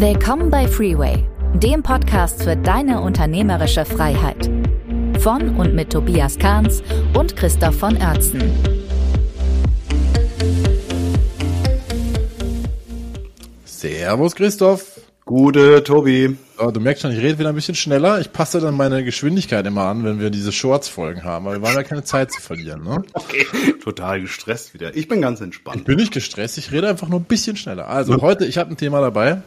Willkommen bei Freeway, dem Podcast für deine unternehmerische Freiheit. Von und mit Tobias Kahns und Christoph von Oertzen. Servus Christoph. Gute, Tobi. Oh, du merkst schon, ich rede wieder ein bisschen schneller. Ich passe dann meine Geschwindigkeit immer an, wenn wir diese Shorts-Folgen haben, aber wir wollen ja keine Zeit zu verlieren. Ne? Okay, total gestresst wieder. Ich bin ganz entspannt. Ich bin nicht gestresst, ich rede einfach nur ein bisschen schneller. Also heute, ich habe ein Thema dabei,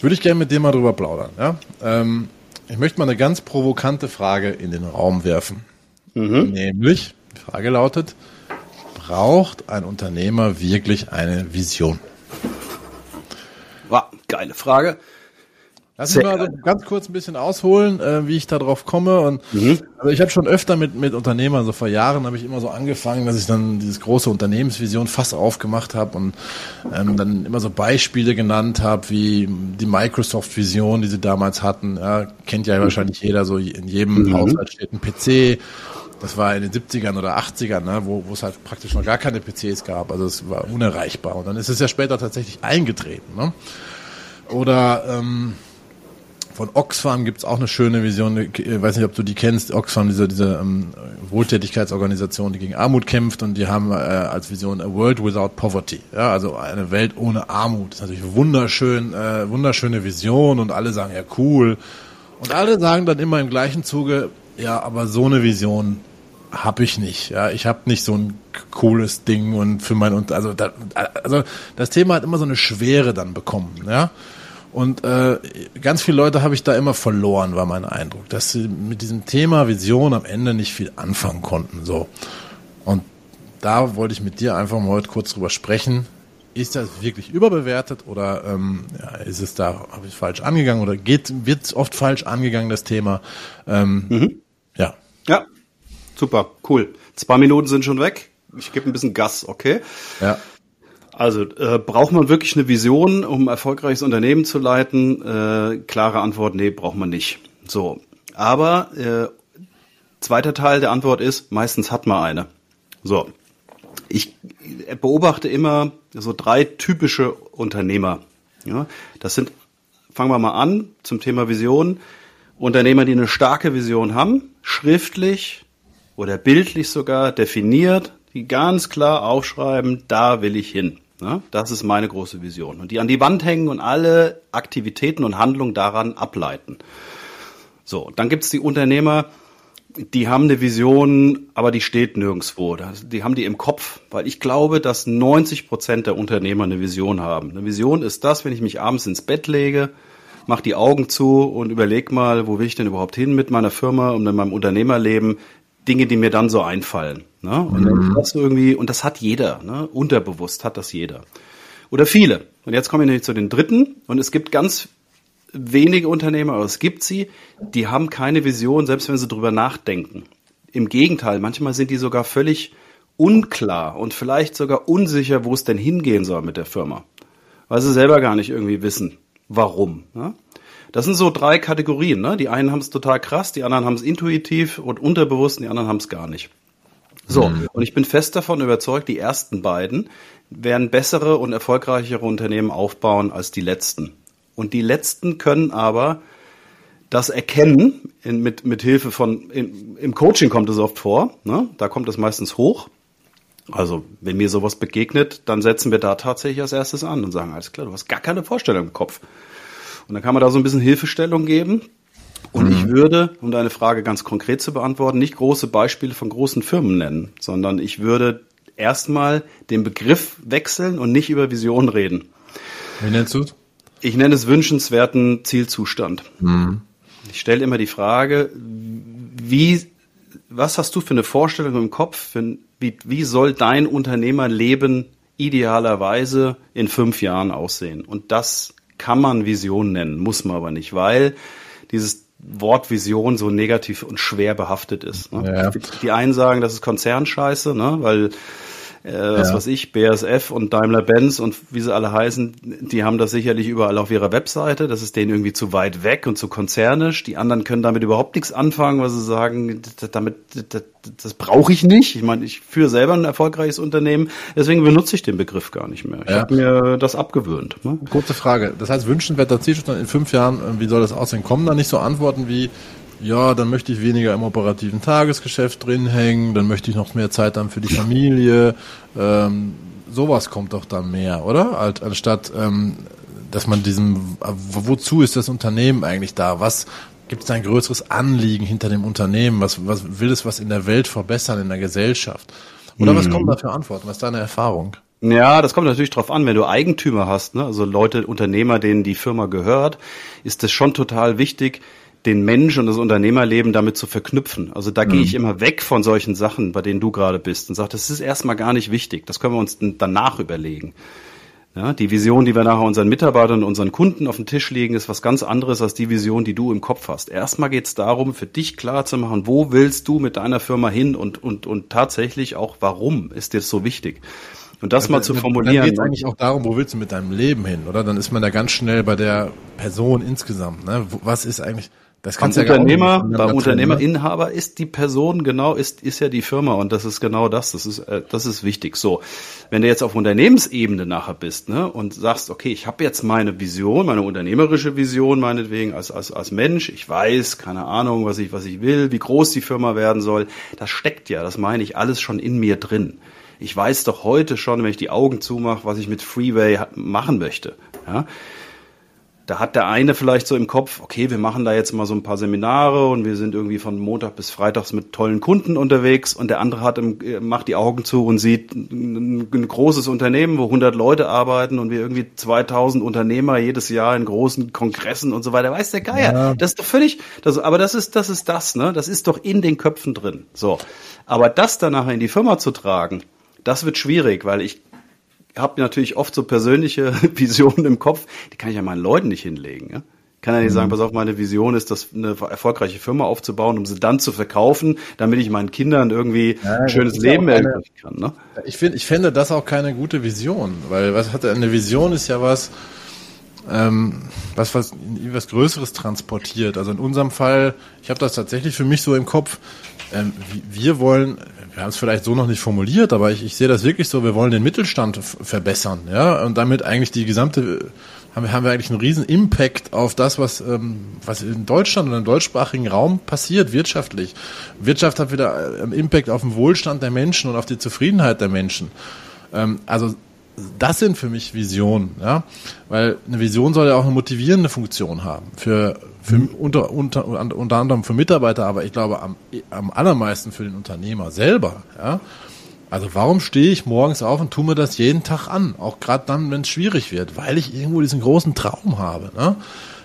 würde ich gerne mit dir mal drüber plaudern. Ja? Ähm, ich möchte mal eine ganz provokante Frage in den Raum werfen. Mhm. Nämlich, die Frage lautet, braucht ein Unternehmer wirklich eine Vision? War geile Frage. Lass mich mal so ganz kurz ein bisschen ausholen, äh, wie ich da drauf komme. Und mhm. also ich habe schon öfter mit mit Unternehmern, so vor Jahren habe ich immer so angefangen, dass ich dann dieses große Unternehmensvision fast aufgemacht habe und ähm, dann immer so Beispiele genannt habe, wie die Microsoft-Vision, die sie damals hatten. Ja, kennt ja mhm. wahrscheinlich jeder, so in jedem mhm. Haushalt steht ein PC. Das war in den 70ern oder 80ern, ne, wo, wo es halt praktisch noch gar keine PCs gab. Also es war unerreichbar. Und dann ist es ja später tatsächlich eingetreten. Ne? Oder ähm, von Oxfam gibt's auch eine schöne Vision. Ich weiß nicht, ob du die kennst. Oxfam, diese, diese ähm, Wohltätigkeitsorganisation, die gegen Armut kämpft und die haben äh, als Vision A World Without Poverty. Ja, also eine Welt ohne Armut. Das ist natürlich wunderschön, äh, wunderschöne Vision und alle sagen ja cool. Und alle sagen dann immer im gleichen Zuge, ja, aber so eine Vision habe ich nicht. Ja, ich habe nicht so ein cooles Ding und für mein und also da, also das Thema hat immer so eine Schwere dann bekommen. Ja. Und äh, ganz viele Leute habe ich da immer verloren, war mein Eindruck, dass sie mit diesem Thema Vision am Ende nicht viel anfangen konnten. So. Und da wollte ich mit dir einfach mal heute kurz drüber sprechen. Ist das wirklich überbewertet oder ähm, ja, ist es da habe ich falsch angegangen oder geht wird oft falsch angegangen das Thema? Ähm, mhm. Ja. Ja, Super, cool. Zwei Minuten sind schon weg. Ich gebe ein bisschen Gas, okay? Ja. Also äh, braucht man wirklich eine Vision, um ein erfolgreiches Unternehmen zu leiten? Äh, klare Antwort, nee, braucht man nicht. So, aber äh, zweiter Teil der Antwort ist, meistens hat man eine. So, ich beobachte immer so drei typische Unternehmer. Ja, das sind, fangen wir mal an zum Thema Vision. Unternehmer, die eine starke Vision haben, schriftlich, oder bildlich sogar definiert, die ganz klar aufschreiben, da will ich hin. Ja, das ist meine große Vision. Und die an die Wand hängen und alle Aktivitäten und Handlungen daran ableiten. So, dann gibt's die Unternehmer, die haben eine Vision, aber die steht nirgendwo. Die haben die im Kopf, weil ich glaube, dass 90 Prozent der Unternehmer eine Vision haben. Eine Vision ist das, wenn ich mich abends ins Bett lege, mach die Augen zu und überleg mal, wo will ich denn überhaupt hin mit meiner Firma und mit meinem Unternehmerleben? Dinge, die mir dann so einfallen. Ne? Und mhm. das irgendwie, und das hat jeder, ne? unterbewusst hat das jeder. Oder viele. Und jetzt komme ich nämlich zu den dritten. Und es gibt ganz wenige Unternehmer, aber es gibt sie, die haben keine Vision, selbst wenn sie drüber nachdenken. Im Gegenteil, manchmal sind die sogar völlig unklar und vielleicht sogar unsicher, wo es denn hingehen soll mit der Firma. Weil sie selber gar nicht irgendwie wissen, warum. Ne? Das sind so drei Kategorien. Ne? Die einen haben es total krass, die anderen haben es intuitiv und unterbewusst, und die anderen haben es gar nicht. So, mhm. und ich bin fest davon überzeugt, die ersten beiden werden bessere und erfolgreichere Unternehmen aufbauen als die letzten. Und die letzten können aber das erkennen, in, mit, mit Hilfe von, in, im Coaching kommt es oft vor, ne? da kommt es meistens hoch. Also, wenn mir sowas begegnet, dann setzen wir da tatsächlich als erstes an und sagen, alles klar, du hast gar keine Vorstellung im Kopf. Und dann kann man da so ein bisschen Hilfestellung geben. Und mhm. ich würde, um deine Frage ganz konkret zu beantworten, nicht große Beispiele von großen Firmen nennen, sondern ich würde erstmal den Begriff wechseln und nicht über Vision reden. Wie nennst du es? Ich nenne es wünschenswerten Zielzustand. Mhm. Ich stelle immer die Frage, wie, was hast du für eine Vorstellung im Kopf, für, wie, wie soll dein Unternehmerleben idealerweise in fünf Jahren aussehen? Und das kann man Vision nennen, muss man aber nicht, weil dieses Wort Vision so negativ und schwer behaftet ist. Ne? Ja. Die einen sagen, das ist Konzernscheiße, ne? weil äh, was ja. weiß ich, BASF und Daimler-Benz und wie sie alle heißen, die haben das sicherlich überall auf ihrer Webseite. Das ist denen irgendwie zu weit weg und zu konzernisch. Die anderen können damit überhaupt nichts anfangen, weil sie sagen, damit, das, das brauche ich nicht. Ich meine, ich führe selber ein erfolgreiches Unternehmen, deswegen benutze ich den Begriff gar nicht mehr. Ich ja. habe mir das abgewöhnt. Ne? Kurze Frage. Das heißt, wünschenswerter Zielzustand in fünf Jahren, äh, wie soll das aussehen? Kommen da nicht so Antworten wie, ja, dann möchte ich weniger im operativen Tagesgeschäft drin hängen, dann möchte ich noch mehr Zeit haben für die Familie. Ähm, sowas kommt doch dann mehr, oder? Als, anstatt, ähm, dass man diesem, wozu ist das Unternehmen eigentlich da? Was gibt es ein größeres Anliegen hinter dem Unternehmen? Was, was will es was in der Welt verbessern, in der Gesellschaft? Oder mhm. was kommen da für Antworten? Was ist deine Erfahrung? Ja, das kommt natürlich drauf an, wenn du Eigentümer hast, ne? also Leute, Unternehmer, denen die Firma gehört, ist es schon total wichtig, den Mensch und das Unternehmerleben damit zu verknüpfen. Also da mhm. gehe ich immer weg von solchen Sachen, bei denen du gerade bist und sage, das ist erstmal gar nicht wichtig. Das können wir uns danach überlegen. Ja, die Vision, die wir nachher unseren Mitarbeitern und unseren Kunden auf den Tisch legen, ist was ganz anderes als die Vision, die du im Kopf hast. Erstmal geht es darum, für dich klar zu machen, wo willst du mit deiner Firma hin und, und, und tatsächlich auch, warum ist dir so wichtig. Und das ja, mal zu formulieren. Dann geht es eigentlich auch darum, wo willst du mit deinem Leben hin, oder? Dann ist man da ganz schnell bei der Person insgesamt. Ne? Was ist eigentlich, das kannst beim Unternehmer, ja beim Unternehmerinhaber ist die Person genau, ist, ist ja die Firma und das ist genau das. Das ist, äh, das ist wichtig. So. Wenn du jetzt auf Unternehmensebene nachher bist, ne, und sagst, okay, ich habe jetzt meine Vision, meine unternehmerische Vision, meinetwegen, als, als, als Mensch, ich weiß, keine Ahnung, was ich, was ich will, wie groß die Firma werden soll, das steckt ja, das meine ich, alles schon in mir drin. Ich weiß doch heute schon, wenn ich die Augen zumache, was ich mit Freeway machen möchte. Ja? Da hat der eine vielleicht so im Kopf, okay, wir machen da jetzt mal so ein paar Seminare und wir sind irgendwie von Montag bis Freitags mit tollen Kunden unterwegs und der andere hat im, macht die Augen zu und sieht ein, ein, großes Unternehmen, wo 100 Leute arbeiten und wir irgendwie 2000 Unternehmer jedes Jahr in großen Kongressen und so weiter. Weiß der Geier. Ja. Das ist doch völlig, das, aber das ist, das ist das, ne? Das ist doch in den Köpfen drin. So. Aber das dann nachher in die Firma zu tragen, das wird schwierig, weil ich habe natürlich oft so persönliche Visionen im Kopf, die kann ich ja meinen Leuten nicht hinlegen. Ja? Kann ja nicht mhm. sagen, pass auf, meine Vision ist, das eine erfolgreiche Firma aufzubauen, um sie dann zu verkaufen, damit ich meinen Kindern irgendwie ja, ein schönes Leben ermöglichen kann. Ne? Ich finde, ich fände das auch keine gute Vision, weil was hat eine Vision ist ja was, ähm, was was was Größeres transportiert. Also in unserem Fall, ich habe das tatsächlich für mich so im Kopf. Ähm, wir wollen wir haben es vielleicht so noch nicht formuliert, aber ich, ich sehe das wirklich so, wir wollen den Mittelstand verbessern, ja, und damit eigentlich die gesamte, haben wir, haben wir eigentlich einen riesen Impact auf das, was, ähm, was in Deutschland und im deutschsprachigen Raum passiert, wirtschaftlich. Wirtschaft hat wieder einen Impact auf den Wohlstand der Menschen und auf die Zufriedenheit der Menschen. Ähm, also das sind für mich Visionen, ja, weil eine Vision soll ja auch eine motivierende Funktion haben für, für mhm. unter, unter, unter anderem für Mitarbeiter, aber ich glaube am, am allermeisten für den Unternehmer selber, ja. Also warum stehe ich morgens auf und tue mir das jeden Tag an, auch gerade dann, wenn es schwierig wird, weil ich irgendwo diesen großen Traum habe, ne?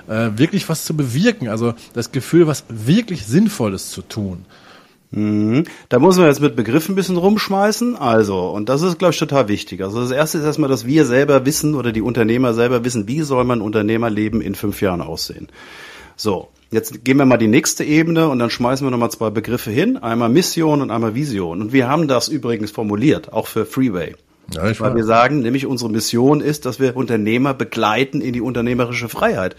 Äh, wirklich was zu bewirken, also das Gefühl, was wirklich Sinnvolles zu tun. Mhm. Da muss man jetzt mit Begriffen ein bisschen rumschmeißen. Also, und das ist, glaube ich, total wichtig. Also das erste ist erstmal, dass wir selber wissen oder die Unternehmer selber wissen, wie soll mein Unternehmerleben in fünf Jahren aussehen. So, jetzt gehen wir mal die nächste Ebene und dann schmeißen wir nochmal zwei Begriffe hin. Einmal Mission und einmal Vision. Und wir haben das übrigens formuliert, auch für Freeway. Ja, Weil wir sagen, nämlich unsere Mission ist, dass wir Unternehmer begleiten in die unternehmerische Freiheit.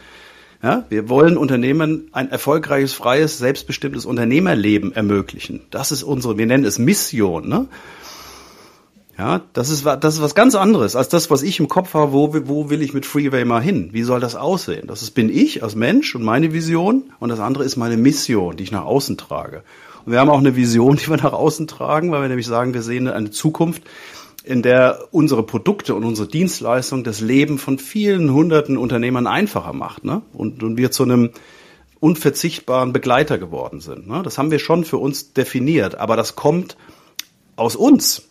Ja, wir wollen Unternehmen ein erfolgreiches, freies, selbstbestimmtes Unternehmerleben ermöglichen. Das ist unsere, wir nennen es Mission. Ne? Ja, das ist, das ist was ganz anderes als das, was ich im Kopf habe, wo, wo will ich mit Freeway mal hin? Wie soll das aussehen? Das ist, bin ich als Mensch und meine Vision und das andere ist meine Mission, die ich nach außen trage. Und wir haben auch eine Vision, die wir nach außen tragen, weil wir nämlich sagen, wir sehen eine Zukunft, in der unsere Produkte und unsere Dienstleistung das Leben von vielen hunderten Unternehmern einfacher macht ne? und, und wir zu einem unverzichtbaren Begleiter geworden sind. Ne? Das haben wir schon für uns definiert, aber das kommt aus uns.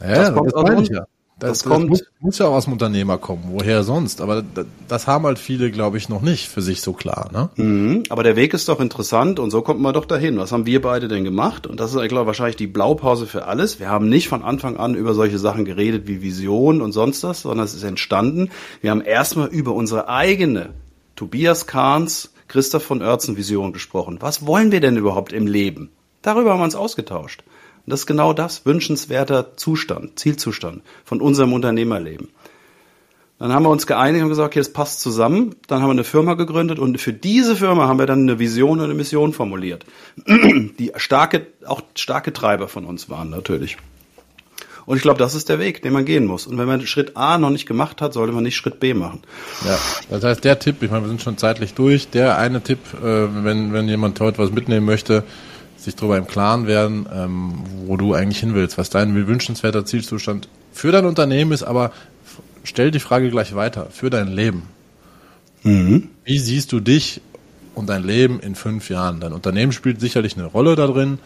Ja, das kommt das aus uns. Ja. Das, das, kommt, muss, muss, ja auch aus dem Unternehmer kommen, woher sonst? Aber das, das haben halt viele, glaube ich, noch nicht für sich so klar. Ne? Mhm, aber der Weg ist doch interessant und so kommt man doch dahin. Was haben wir beide denn gemacht? Und das ist, ich glaube, wahrscheinlich die Blaupause für alles. Wir haben nicht von Anfang an über solche Sachen geredet wie Vision und sonst was, sondern es ist entstanden. Wir haben erstmal über unsere eigene Tobias Kahns, Christoph von Oertzen Vision gesprochen. Was wollen wir denn überhaupt im Leben? Darüber haben wir uns ausgetauscht. Das ist genau das, wünschenswerter Zustand, Zielzustand von unserem Unternehmerleben. Dann haben wir uns geeinigt und gesagt, okay, das passt zusammen. Dann haben wir eine Firma gegründet und für diese Firma haben wir dann eine Vision und eine Mission formuliert, die starke, auch starke Treiber von uns waren natürlich. Und ich glaube, das ist der Weg, den man gehen muss. Und wenn man Schritt A noch nicht gemacht hat, sollte man nicht Schritt B machen. Ja, das heißt, der Tipp, ich meine, wir sind schon zeitlich durch, der eine Tipp, äh, wenn, wenn jemand heute was mitnehmen möchte, sich darüber im Klaren werden, ähm, wo du eigentlich hin willst, was dein wünschenswerter Zielzustand für dein Unternehmen ist, aber stell die Frage gleich weiter, für dein Leben. Mhm. Wie siehst du dich und dein Leben in fünf Jahren? Dein Unternehmen spielt sicherlich eine Rolle da drin,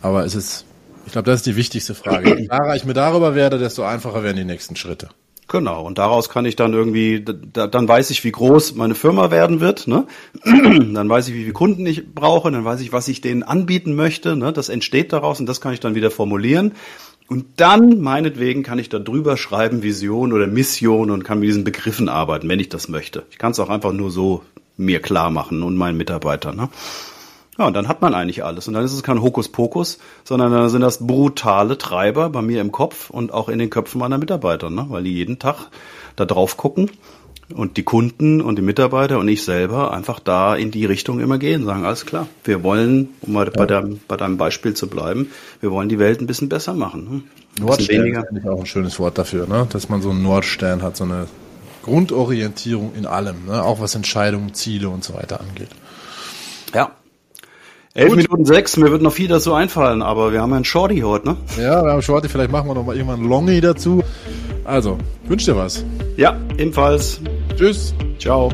aber es ist ich glaube, das ist die wichtigste Frage. Je klarer ich mir darüber werde, desto einfacher werden die nächsten Schritte. Genau, und daraus kann ich dann irgendwie, da, dann weiß ich, wie groß meine Firma werden wird, ne? dann weiß ich, wie viele Kunden ich brauche, dann weiß ich, was ich denen anbieten möchte, ne? das entsteht daraus und das kann ich dann wieder formulieren. Und dann, meinetwegen, kann ich da drüber schreiben, Vision oder Mission und kann mit diesen Begriffen arbeiten, wenn ich das möchte. Ich kann es auch einfach nur so mir klar machen und meinen Mitarbeitern. Ne? Ja, und dann hat man eigentlich alles. Und dann ist es kein Hokuspokus, sondern dann sind das brutale Treiber bei mir im Kopf und auch in den Köpfen meiner Mitarbeiter, ne? weil die jeden Tag da drauf gucken und die Kunden und die Mitarbeiter und ich selber einfach da in die Richtung immer gehen, sagen, alles klar, wir wollen, um mal bei, deinem, bei deinem Beispiel zu bleiben, wir wollen die Welt ein bisschen besser machen. Ne? Nordstern ist auch ein schönes Wort dafür, ne? dass man so einen Nordstern hat, so eine Grundorientierung in allem, ne? auch was Entscheidungen, Ziele und so weiter angeht. Ja, Elf Gut. Minuten sechs, mir wird noch viel dazu einfallen, aber wir haben ja einen Shorty heute, ne? Ja, wir haben Shorty, vielleicht machen wir noch mal irgendwann einen Longy dazu. Also, wünsch dir was. Ja, ebenfalls. Tschüss. Ciao.